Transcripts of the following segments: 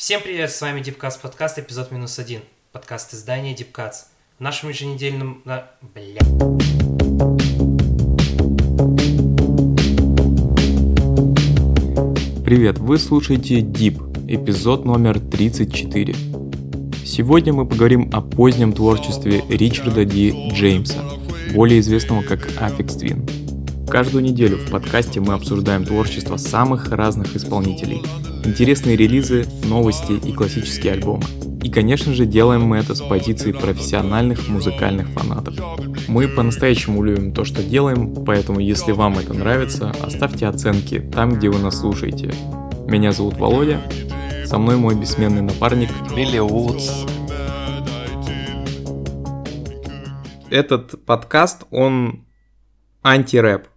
Всем привет, с вами Дипкаст подкаст, эпизод минус один. Подкаст издания Дипкац. В нашем еженедельном... Бля. Привет, вы слушаете Дип, эпизод номер 34. Сегодня мы поговорим о позднем творчестве Ричарда Ди Джеймса, более известного как Aphex Twin. Каждую неделю в подкасте мы обсуждаем творчество самых разных исполнителей – интересные релизы, новости и классические альбомы. И, конечно же, делаем мы это с позиции профессиональных музыкальных фанатов. Мы по-настоящему любим то, что делаем, поэтому если вам это нравится, оставьте оценки там, где вы нас слушаете. Меня зовут Володя, со мной мой бессменный напарник Билли Вудс. Этот подкаст, он антирэп.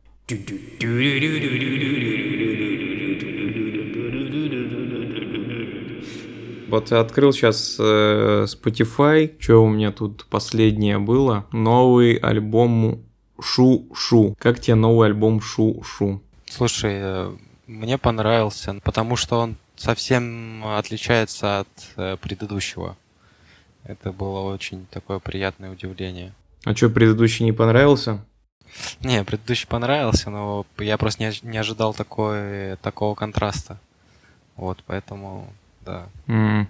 Вот открыл сейчас э, Spotify, что у меня тут последнее было. Новый альбом Шу-Шу. Как тебе новый альбом Шу-Шу? Слушай, э, мне понравился, потому что он совсем отличается от э, предыдущего. Это было очень такое приятное удивление. А что, предыдущий не понравился? Не, предыдущий понравился, но я просто не, не ожидал такой, такого контраста. Вот, поэтому да. Mm.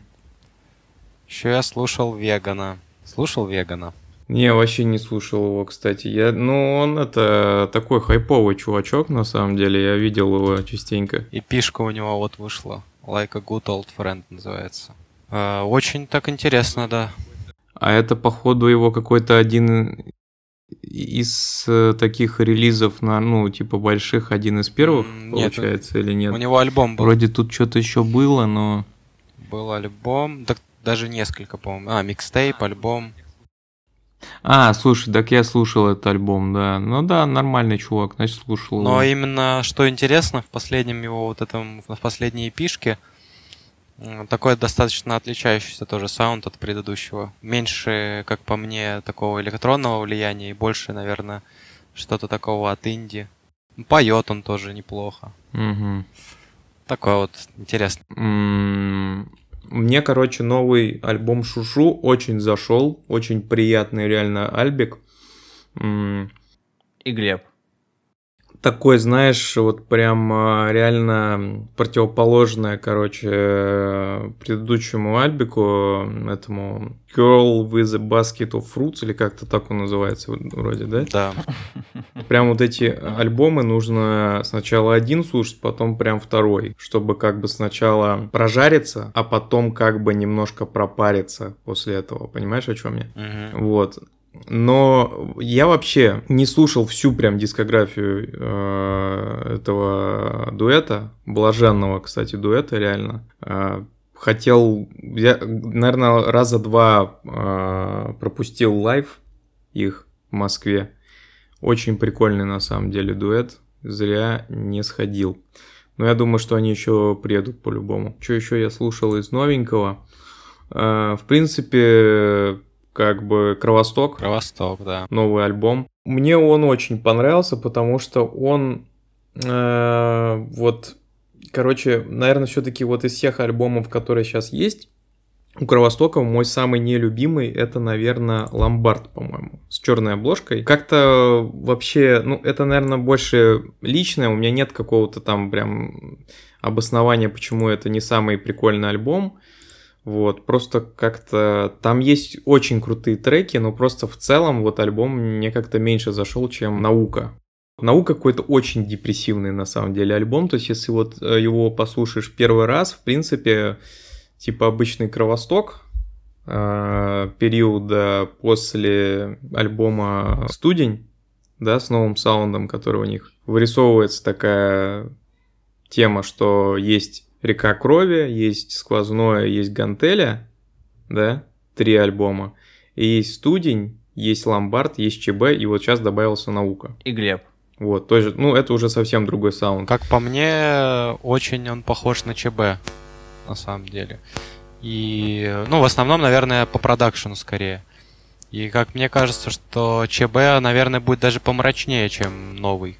Еще я слушал Вегана. Слушал Вегана? Не, вообще не слушал его, кстати. Я, ну, он это такой хайповый чувачок, на самом деле. Я видел его частенько. И пишка у него вот вышла. Like a good old friend называется. Э, очень так интересно, да. А это, походу, его какой-то один из э, таких релизов на, ну, типа больших, один из первых, нет, получается, или нет? У него альбом был. Вроде тут что-то еще было, но был альбом, так даже несколько, по-моему. А, микстейп, альбом. А, слушай, так я слушал этот альбом, да. Ну да, нормальный чувак, значит, слушал. Но его. именно, что интересно, в последнем его вот этом, в последней эпишке, такой достаточно отличающийся тоже саунд от предыдущего. Меньше, как по мне, такого электронного влияния и больше, наверное, что-то такого от инди. Поет он тоже неплохо. Угу. Такое вот интересно. Мне, короче, новый альбом Шушу очень зашел. Очень приятный реально альбик. И Глеб такой, знаешь, вот прям а, реально противоположное, короче, предыдущему альбику, этому Girl with a Basket of Fruits, или как-то так он называется вроде, да? Да. Прям вот эти альбомы нужно сначала один слушать, потом прям второй, чтобы как бы сначала прожариться, а потом как бы немножко пропариться после этого. Понимаешь, о чем я? Угу. Вот. Но я вообще не слушал всю прям дискографию э, этого дуэта, блаженного, кстати, дуэта, реально. Э, хотел, я, наверное, раза два э, пропустил лайв их в Москве. Очень прикольный на самом деле дуэт, зря не сходил. Но я думаю, что они еще приедут по-любому. Что еще я слушал из новенького? Э, в принципе, как бы Кровосток. Кровосток, да. Новый альбом. Мне он очень понравился, потому что он э, вот, короче, наверное, все-таки вот из всех альбомов, которые сейчас есть, у Кровостока мой самый нелюбимый это, наверное, Ломбард, по-моему, с черной обложкой. Как-то вообще, ну, это, наверное, больше личное, у меня нет какого-то там прям обоснования, почему это не самый прикольный альбом. Вот, просто как-то там есть очень крутые треки, но просто в целом вот альбом мне как-то меньше зашел, чем Наука. Наука какой-то очень депрессивный на самом деле альбом, то есть если вот э, его послушаешь первый раз, в принципе, типа обычный кровосток, э, периода после альбома «Студень», да, с новым саундом, который у них вырисовывается такая тема, что есть Река крови, есть сквозное, есть гантеля, да, три альбома. И есть студень, есть ломбард, есть ЧБ, и вот сейчас добавился наука. И Глеб. Вот, тоже, ну, это уже совсем другой саунд. Как по мне, очень он похож на ЧБ, на самом деле. И, ну, в основном, наверное, по продакшену скорее. И как мне кажется, что ЧБ, наверное, будет даже помрачнее, чем новый.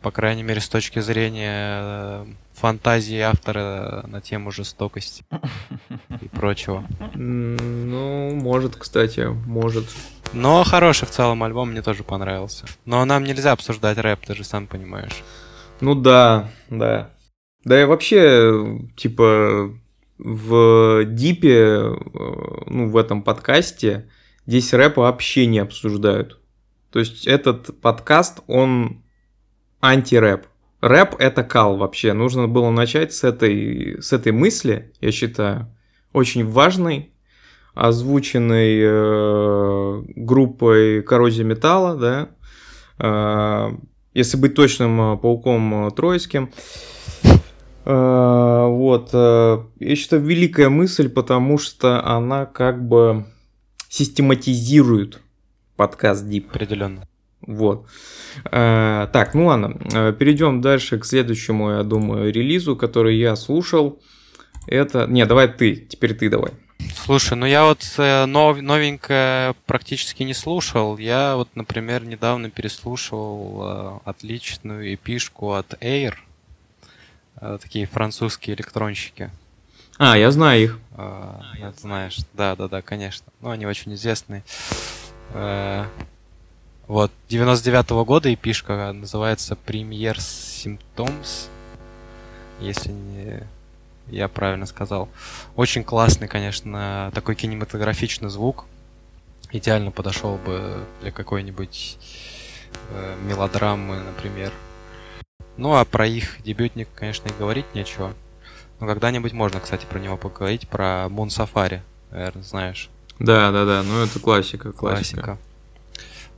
По крайней мере, с точки зрения э, фантазии автора на тему жестокости и прочего. Ну, может, кстати, может. Но хороший в целом альбом, мне тоже понравился. Но нам нельзя обсуждать рэп, ты же сам понимаешь. Ну да, да. Да и вообще, типа, в Дипе, э, ну, в этом подкасте, здесь рэп вообще не обсуждают. То есть этот подкаст, он анти-рэп. Рэп — это кал вообще. Нужно было начать с этой, с этой мысли, я считаю, очень важной, озвученной э, группой Коррозия Металла, да, э, если быть точным, э, пауком э, Троицким. Э, вот, э, я считаю, великая мысль, потому что она как бы систематизирует подкаст Deep. Определенно. Вот. Э, так, ну ладно, э, перейдем дальше к следующему, я думаю, релизу, который я слушал. Это... Не, давай ты, теперь ты давай. Слушай, ну я вот э, нов, новенькое практически не слушал. Я вот, например, недавно переслушал э, отличную эпишку от Air. Такие французские электронщики. А, я знаю их. А, знаешь, да, да, да, конечно. Ну, они очень известные. Вот, 99-го года эпишка называется Premier Symptoms. Если не я правильно сказал. Очень классный, конечно, такой кинематографичный звук. Идеально подошел бы для какой-нибудь э, мелодрамы, например. Ну а про их дебютник, конечно, и говорить нечего. Но когда-нибудь можно, кстати, про него поговорить, про Moon Safari, наверное, знаешь. Да, да, да, ну это классика, классика. классика.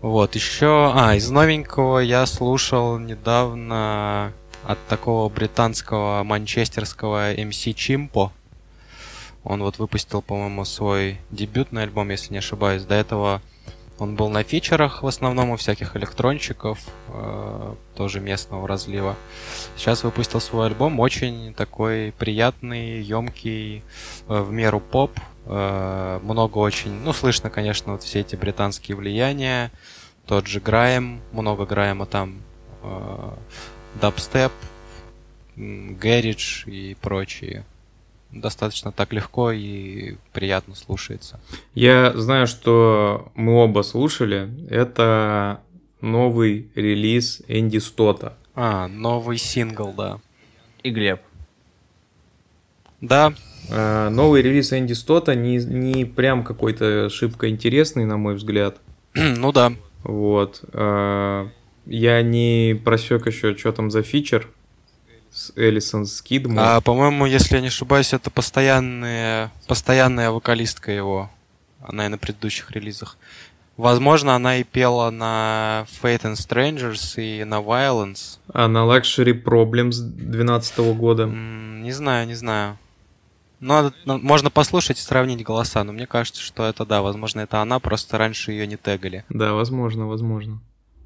Вот, еще... А, из новенького я слушал недавно от такого британского манчестерского MC Чимпо. Он вот выпустил, по-моему, свой дебютный альбом, если не ошибаюсь. До этого он был на фичерах в основном у всяких электрончиков, э, тоже местного разлива. Сейчас выпустил свой альбом, очень такой приятный, емкий, э, в меру поп. Э, много очень, ну, слышно, конечно, вот все эти британские влияния. Тот же Граем, много Граема там. Э, дабстеп, гэридж и прочие. Достаточно так легко и приятно слушается. Я знаю, что мы оба слушали. Это новый релиз Энди Стота. А, новый сингл, да. И Глеб. Да. А, новый релиз Энди Стота не, не прям какой-то шибко интересный, на мой взгляд. ну да. Вот. А, я не просек еще, что там за фичер с Элисон Скидмор. А, по-моему, если я не ошибаюсь, это постоянная, постоянная вокалистка его. Она и на предыдущих релизах. Возможно, она и пела на Fate and Strangers и на Violence. А на Luxury Problems 2012 года? М-м, не знаю, не знаю. Надо, можно послушать и сравнить голоса, но мне кажется, что это да, возможно, это она, просто раньше ее не тегали. Да, возможно, возможно.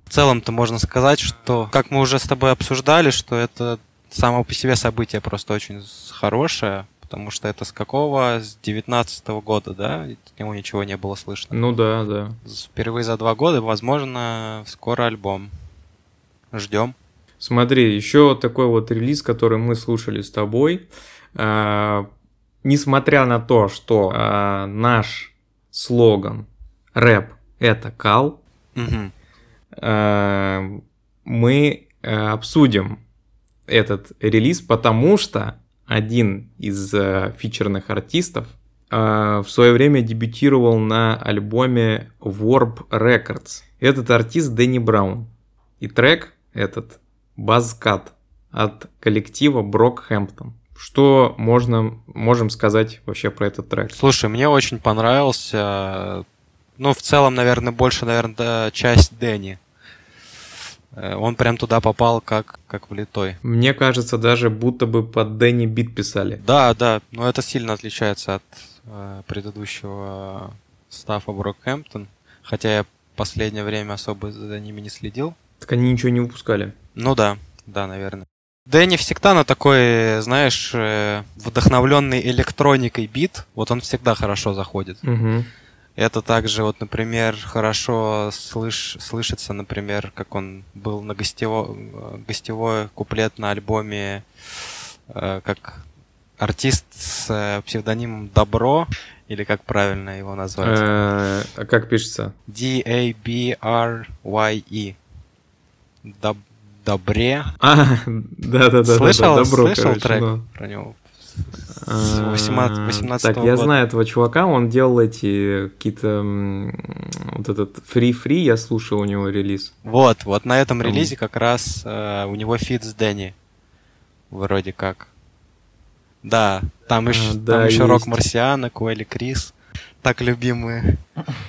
В целом-то можно сказать, что, как мы уже с тобой обсуждали, что это само по себе событие просто очень хорошее, потому что это с какого? С 19 -го года, да? К нему ничего не было слышно. Ну да, да. Впервые за два года, возможно, скоро альбом. Ждем. Смотри, еще такой вот релиз, который мы слушали с тобой. Несмотря на то, что а, наш слоган рэп это кал, угу. Э, мы э, обсудим этот релиз, потому что один из э, фичерных артистов в свое время дебютировал на альбоме Warp Records. Этот артист Дэнни Браун. И трек этот Buzzcut от коллектива Брокхэмптон. Что можно, можем сказать вообще про этот трек? Слушай, мне очень понравился. Ну, в целом, наверное, больше, наверное, часть Дэнни. Э, он прям туда попал как, как влитой. Мне кажется, даже будто бы под Дэнни бит писали. Да, да, но это сильно отличается от э, предыдущего стафа Брокхэмптон. Хотя я последнее время особо за ними не следил. Так они ничего не выпускали. Ну да, да, наверное. Дэнни всегда на такой, знаешь, э, вдохновленный электроникой бит, вот он всегда хорошо заходит. Угу. Это также, вот, например, хорошо слыш, слышится, например, как он был на гостево, гостевой куплет на альбоме, э, как артист с э, псевдонимом Добро, или как правильно его назвать? Э, а как пишется? D-A-B-R-Y-E. Доб... Добре. А, да-да-да. Слышал, добро, слышал короче, трек ну. про него? С А, 18 18 Так, я года. знаю этого чувака, он делал эти какие-то... Вот этот Free-Free, я слушал у него релиз. Вот, вот на этом релизе как раз э, у него фит с Дэнни. Вроде как. Да, там А, еще, да, там еще есть. Рок Марсиана, Куэлли Крис. Так любимые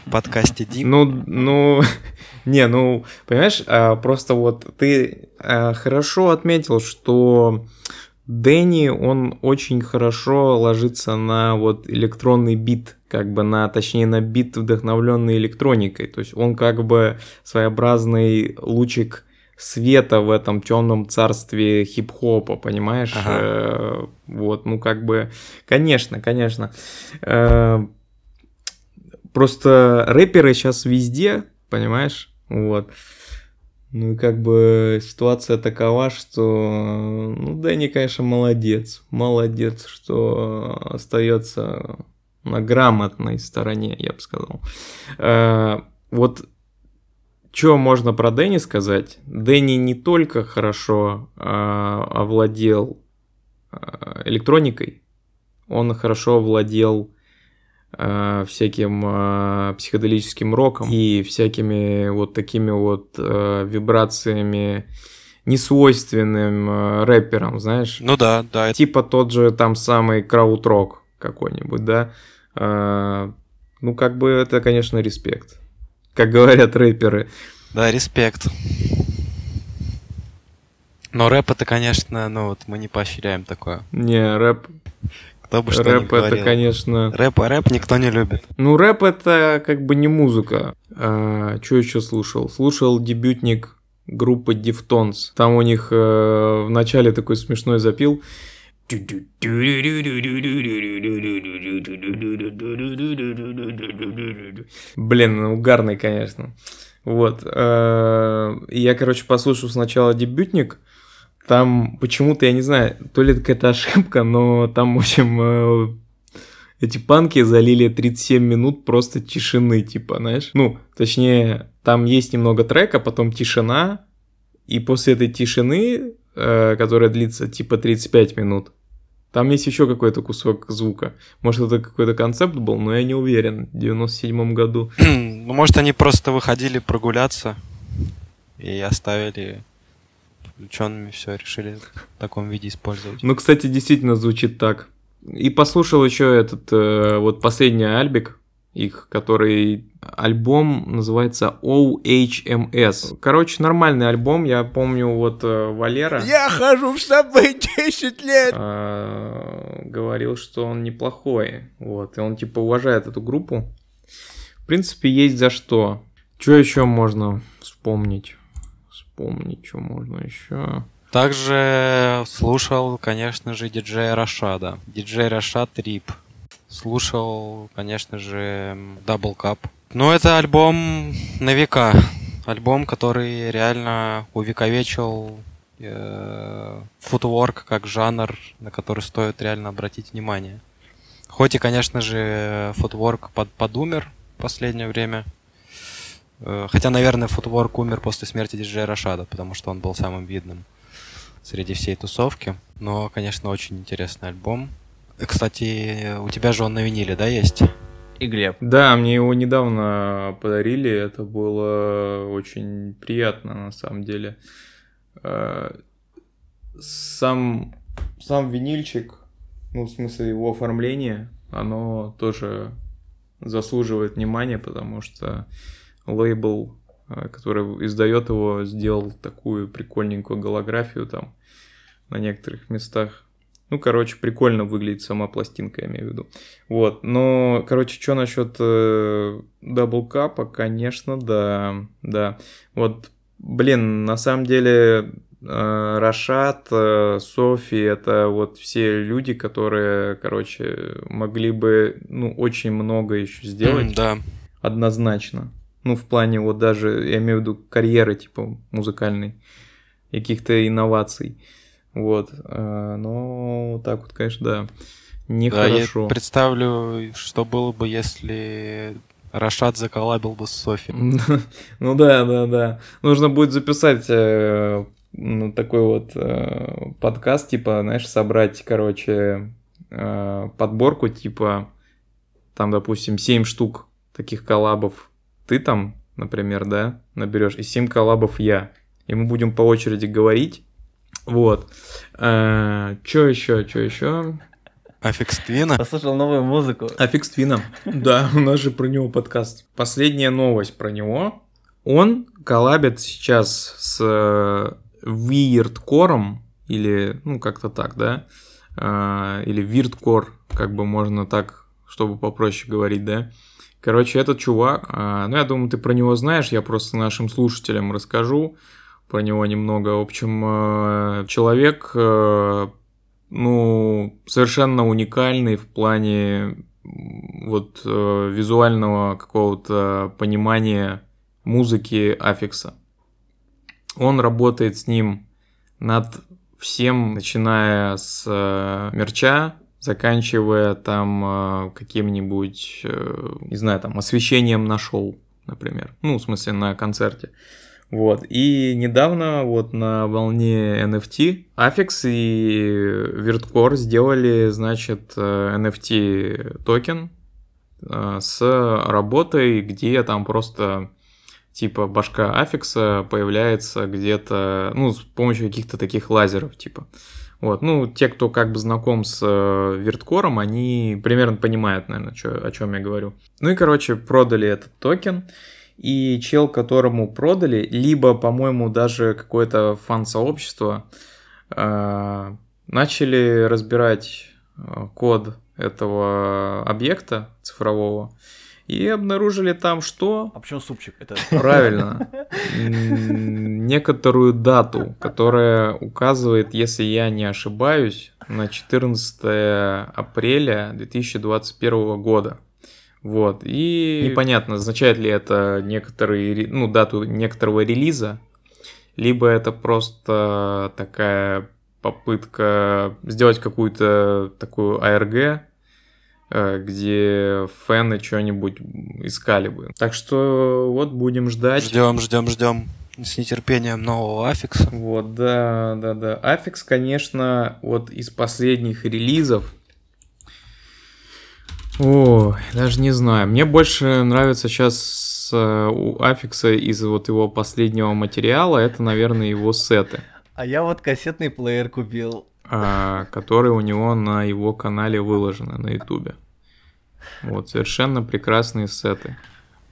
в подкасте Дип. Ну, ну, не, ну, понимаешь, а, просто вот ты а, хорошо отметил, что Дэнни, он очень хорошо ложится на вот электронный бит, как бы на, точнее, на бит, вдохновленный электроникой. То есть он как бы своеобразный лучик света в этом темном царстве хип-хопа, понимаешь? Ага. Э, Вот, ну как бы, конечно, конечно. Э, Просто рэперы сейчас везде, понимаешь? Вот. Ну и как бы ситуация такова, что, ну, Дэнни, конечно, молодец. Молодец, что остается на грамотной стороне, я бы сказал. Э, Вот что можно про Дэнни сказать? Дэнни не только хорошо э, овладел э, электроникой, он хорошо владел э, всяким э, психоделическим роком и всякими вот такими вот э, вибрациями несвойственным э, рэперам, знаешь? Ну да, да, Типа тот же там самый краудрок какой-нибудь, да? Э, ну, как бы это, конечно, респект. Как говорят рэперы. да, респект. Но рэп это, конечно, ну вот мы не поощряем такое. Не, рэп, Кто бы что рэп это, говорил. конечно... Рэп, рэп никто не любит. Ну, рэп это как бы не музыка. А, что еще слушал? Слушал дебютник группы Deftones. Там у них э, в начале такой смешной запил. Блин, ну, угарный, конечно. Вот. э, Я, короче, послушал сначала дебютник. Там почему-то, я не знаю, то ли это какая-то ошибка, но там, в общем, э, эти панки залили 37 минут просто тишины, типа, знаешь? Ну, точнее, там есть немного трека, потом тишина, и после этой тишины, э, которая длится типа 35 минут, там есть еще какой-то кусок звука. Может, это какой-то концепт был, но я не уверен. В 97 году. ну, может, они просто выходили прогуляться и оставили включенными все, решили в таком виде использовать. Ну, кстати, действительно звучит так. И послушал еще этот э, вот последний альбик их, который альбом называется OHMS. Короче, нормальный альбом. Я помню, вот э, Валера Я хожу с тобой 10 лет. э, говорил, что он неплохой. Вот, и он типа уважает эту группу. В принципе, есть за что. Что еще можно вспомнить? Вспомнить, что можно еще. Также слушал, конечно же, диджея Рашада. Диджей Рашад Рип. Слушал, конечно же, Double Cup. Ну, это альбом на века. Альбом, который реально увековечил э, футворк как жанр, на который стоит реально обратить внимание. Хоть и, конечно же, футворк под, подумер в последнее время. Э, Хотя, наверное, футворк умер после смерти диджея Рашада, потому что он был самым видным среди всей тусовки. Но, конечно, очень интересный альбом. Э, Кстати, у тебя же он на виниле, да, есть? И Глеб. Да, мне его недавно подарили, это было очень приятно на самом деле. Э, Сам, сам винильчик, ну, в смысле его оформление, оно тоже заслуживает внимания, потому что лейбл, э, который издает его, сделал такую прикольненькую голографию там на некоторых местах. Ну, короче, прикольно выглядит сама пластинка, я имею в виду. Вот, но, короче, что насчет э, даблкапа, конечно, да, да. Вот, блин, на самом деле, э, Рашат, э, Софи, это вот все люди, которые, короче, могли бы, ну, очень много еще сделать. М, Да. однозначно. Ну, в плане вот даже, я имею в виду карьеры, типа, музыкальной, каких-то инноваций. Вот. э, Но так вот, конечно, да, Да, нехорошо. я представлю, что было бы, если Рашад заколабил бы с Софи. Ну да, да, да. Нужно будет записать э, ну, такой вот э, подкаст, типа, знаешь, собрать, короче, э, подборку, типа, там, допустим, 7 штук таких коллабов. Ты там, например, да, наберешь, и 7 коллабов я. И мы будем по очереди говорить. Вот. Что еще, что еще? Aphex Twin а. Послушал новую музыку. Aphex Twin ом. Да, у нас же про него подкаст. Последняя новость про него. Он коллабит сейчас с э, Weirdcore, или, ну, как-то так, да? А, Или Weirdcore, как бы можно так, чтобы попроще говорить, да? Короче, этот чувак, а, ну, я думаю, ты про него знаешь, я просто нашим слушателям расскажу про него немного. В общем, э, человек, э, ну, совершенно уникальный в плане вот э, визуального какого-то понимания музыки Аффикса. Он работает с ним над всем, начиная с э, мерча, заканчивая там э, каким-нибудь, э, не знаю, там освещением на шоу, например. Ну, в смысле, на концерте. Вот. И недавно вот на волне NFT Affix и Weirdcore сделали, значит, NFT токен э, с работой, где там просто типа башка Aphex а появляется где-то, ну, с помощью каких-то таких лазеров, типа. Вот, ну, те, кто как бы знаком с э, Weirdcore ом, они примерно понимают, наверное, чё- о чем я говорю. Ну и, короче, продали этот токен, и чел, которому продали, либо, по-моему, даже какое-то фан-сообщество, э, начали разбирать э, код этого объекта цифрового и обнаружили там что? А почему супчик? Это Правильно. Некоторую дату, которая указывает, если я не ошибаюсь, на 14 апреля 2021 года. Вот. И непонятно, означает ли это некоторые, ну, дату некоторого релиза, либо это просто такая попытка сделать какую-то такую ARG, где фэны что-нибудь искали бы. Так что вот будем ждать. Ждем, ждем, ждем с нетерпением нового Aphex а. Вот, да, да, да. Aphex, конечно, вот из последних релизов. О, даже не знаю. Мне больше нравится сейчас э, у Aphex а из вот его последнего материала. Это, наверное, его сеты, А я вот кассетный плеер купил. а, которые у него на его канале выложены на Ютубе. Вот, совершенно прекрасные сеты.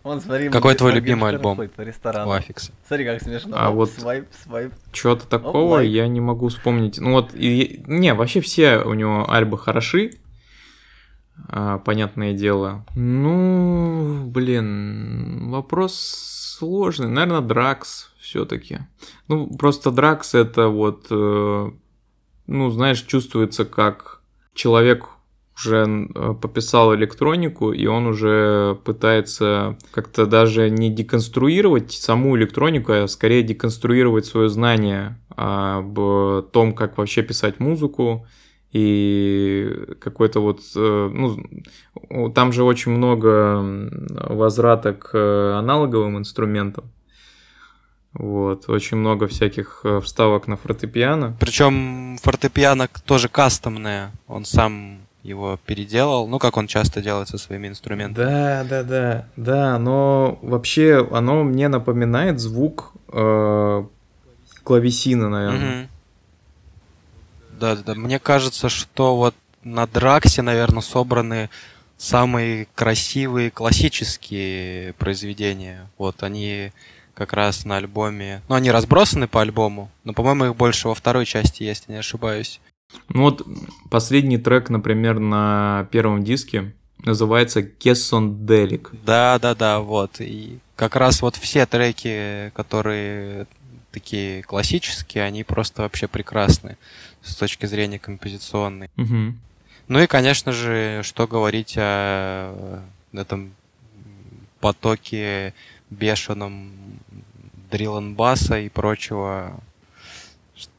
Вон, смотри, Какой твой любимый альбом. У. Смотри, как смешно. А Оп, вот- Свайп, свайп. Чего-то такого лайк. я не могу вспомнить. Ну вот, и- не, вообще все у него альбы хороши, а, понятное дело. Ну, блин, вопрос сложный. Наверное, Дракс все-таки. Ну, просто Дракс это вот, э, ну, знаешь, чувствуется как человек уже э, пописал электронику, и он уже пытается как-то даже не деконструировать саму электронику, а скорее деконструировать свое знание об том, как вообще писать музыку, и какой-то вот, э, ну, там же очень много возврата к э, аналоговым инструментам. Вот, очень много всяких вставок на фортепиано. Причем фортепиано тоже кастомное. Он сам его переделал. Ну, как он часто делает со своими инструментами. Да, да, да, да, но вообще оно мне напоминает звук э, клавесина, наверное. Мгм. Да, да, да. Мне кажется, что вот на Драксе, наверное, собраны самые красивые классические произведения. Вот они как раз на альбоме. Ну, они разбросаны по альбому, но, по-моему, их больше во второй части есть, я не ошибаюсь. Ну вот последний трек, например, на первом диске называется Delic. Да, да, да, вот. И как раз вот все треки, которые такие классические, они просто вообще прекрасны с точки зрения композиционной. Мгм. Ну и, конечно же, что говорить о этом потоке бешеном дрилл баса и прочего,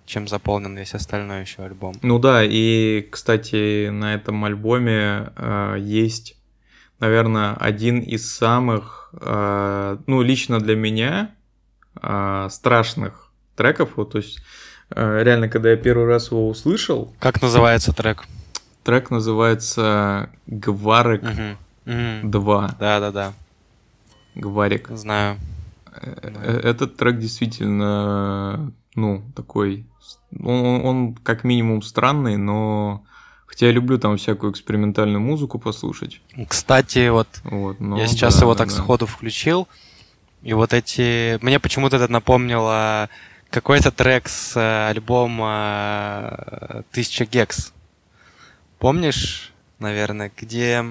чем заполнен весь остальной еще альбом. Ну да, и, кстати, на этом альбоме э, есть, наверное, один из самых, э, ну, лично для меня, э, страшных треков. Вот, то есть, э, реально, когда я первый раз его услышал, Как называется трек? трек называется «Гварик. Мгм. 2». Да-да-да, «Гварик». знаю. Э, э, Этот трек действительно, ну, такой... Он, он- как минимум странный, но... Хотя я люблю там всякую экспериментальную музыку послушать. Кстати, вот Вот, но я сейчас да, его да, так да. сходу включил, и вот эти... Мне почему-то это напомнило какой-то трек с э, альбома э, «Тысяча gecs». Помнишь, наверное, где...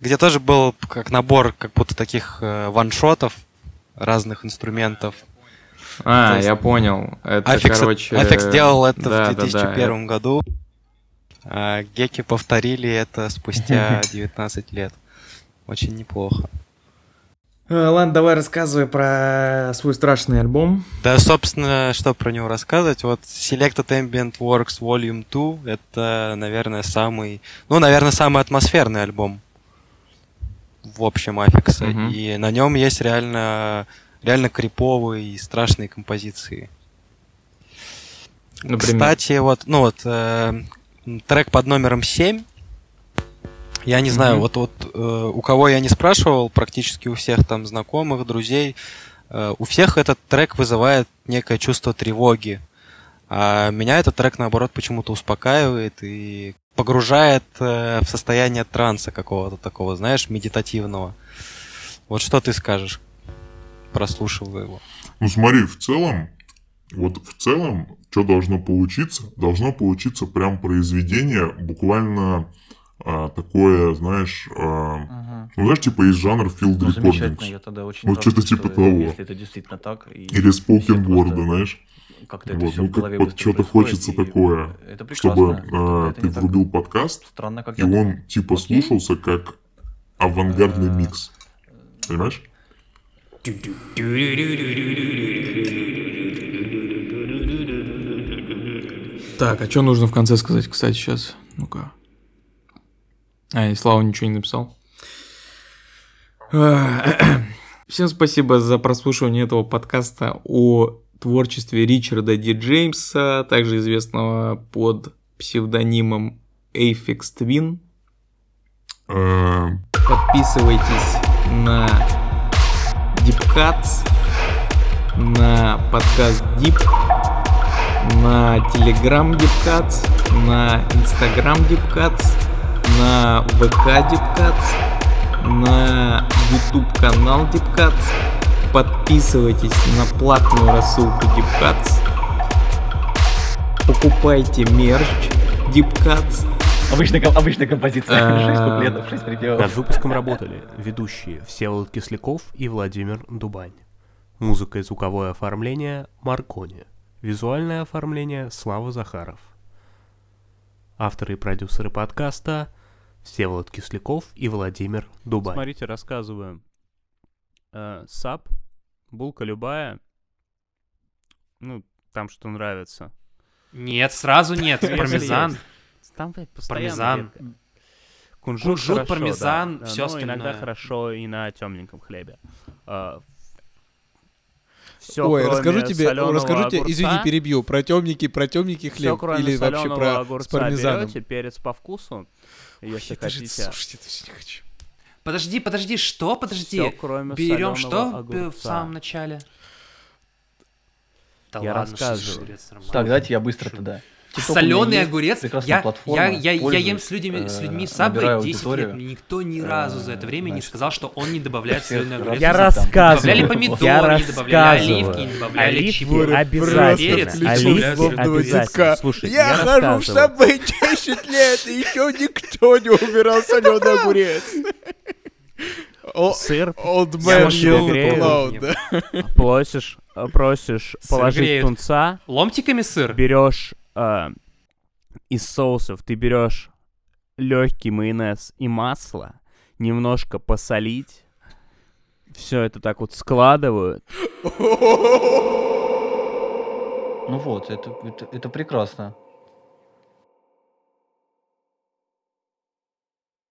Где тоже был как набор как будто таких э, one-shot ов разных инструментов. А, есть я понял. Это, Aphex, короче... Aphex делал это да, в да, да, 2001 году. а Геки повторили это спустя 19 лет. Очень неплохо. Э, Ладно, давай рассказывай про свой страшный альбом. Да, собственно, что про него рассказывать? Вот Selected Ambient Works Volume 2 это, наверное, самый, ну, наверное, самый атмосферный альбом в общем Аффикса. Мгм. И на нем есть реально, реально криповые и страшные композиции. Например. Кстати, вот, ну вот, э, трек под номером 7. Я не знаю, Мгм. вот, вот э, у кого я не спрашивал, практически у всех там знакомых, друзей, э, у всех этот трек вызывает некое чувство тревоги. А меня этот трек, наоборот, почему-то успокаивает и погружает э, в состояние транса какого-то такого, знаешь, медитативного. Вот что ты скажешь, прослушивая его? Ну смотри, в целом, вот в целом, что должно получиться? Должно получиться прям произведение буквально а, такое, знаешь, а, Мгм. ну знаешь, типа из жанра field Ну, recordings. я тогда очень Вот что-то что типа того. Если это действительно так. И Или spoken word, знаешь, Как-то Вот, ну, как вот что-то хочется и такое, чтобы а, это ты врубил подкаст, Странно, как и он типа Окей. слушался как авангардный А. микс. Понимаешь? Так, а что нужно в конце сказать, кстати, сейчас? Ну-ка. А, и Слава ничего не написал. Всем спасибо за прослушивание этого подкаста о творчестве Ричарда Ди Джеймса, также известного под псевдонимом Aphex Twin. А, Подписывайтесь на Cuts, на подкаст Deep, на Deep Cuts, на Deep Cuts, на ВК Cuts, на YouTube канал Cuts. Подписывайтесь на платную рассылку Cuts. Покупайте мерч Cuts. Обычная, обычная композиция. А. Шесть куплетов, шесть припевов. Над выпуском работали ведущие Всеволод Кисляков и Владимир Дубань. Музыка и звуковое оформление Маркони. Визуальное оформление Слава Захаров. Авторы и продюсеры подкаста Всеволод Кисляков и Владимир Дубань. Смотрите, рассказываю. Э, сап, булка любая. Ну, там что нравится. Нет, сразу нет. Пармезан. Там блядь, постоянно Пармезан. редко. Кунжут, Кунжут, хорошо, пармезан, да. всё Ну, иногда остальное. хорошо и на темненьком хлебе. все, Ой, расскажу тебе, расскажу тебе, извини, перебью, про темники, про темники Все, хлеб, кроме или вообще про с огурца пармезаном. берете, перец по вкусу, Ой, если я даже хотите. слушать это все не хочу. Подожди, подожди, что? Подожди. Всё, кроме Берем что в- в огурца. самом начале? Да Я ладно, что рассказываю. нормально. Так, давайте я быстро тогда. У меня Соленый огурец. Я, я, я, я ем с людьми, с э, людьми Subway набираю 10 лет. Мне никто ни разу за это время не сказал, что он не добавляет соленый огурец. Я рассказываю. Добавляли помидоры, не добавляли оливки, не добавляли чипы. обязательно. Оливки. Слушай, Я, хожу в. Subway 10 лет, и еще никто не убирал соленый огурец. Сыр, Old man может, yelled грею. loud, да? просишь, э, просишь положить тунца, Ломтиками сыр? берешь э, из соусов, ты берешь легкий майонез и масло, немножко посолить, все это так вот складывают. Ну вот, это, это, это прекрасно.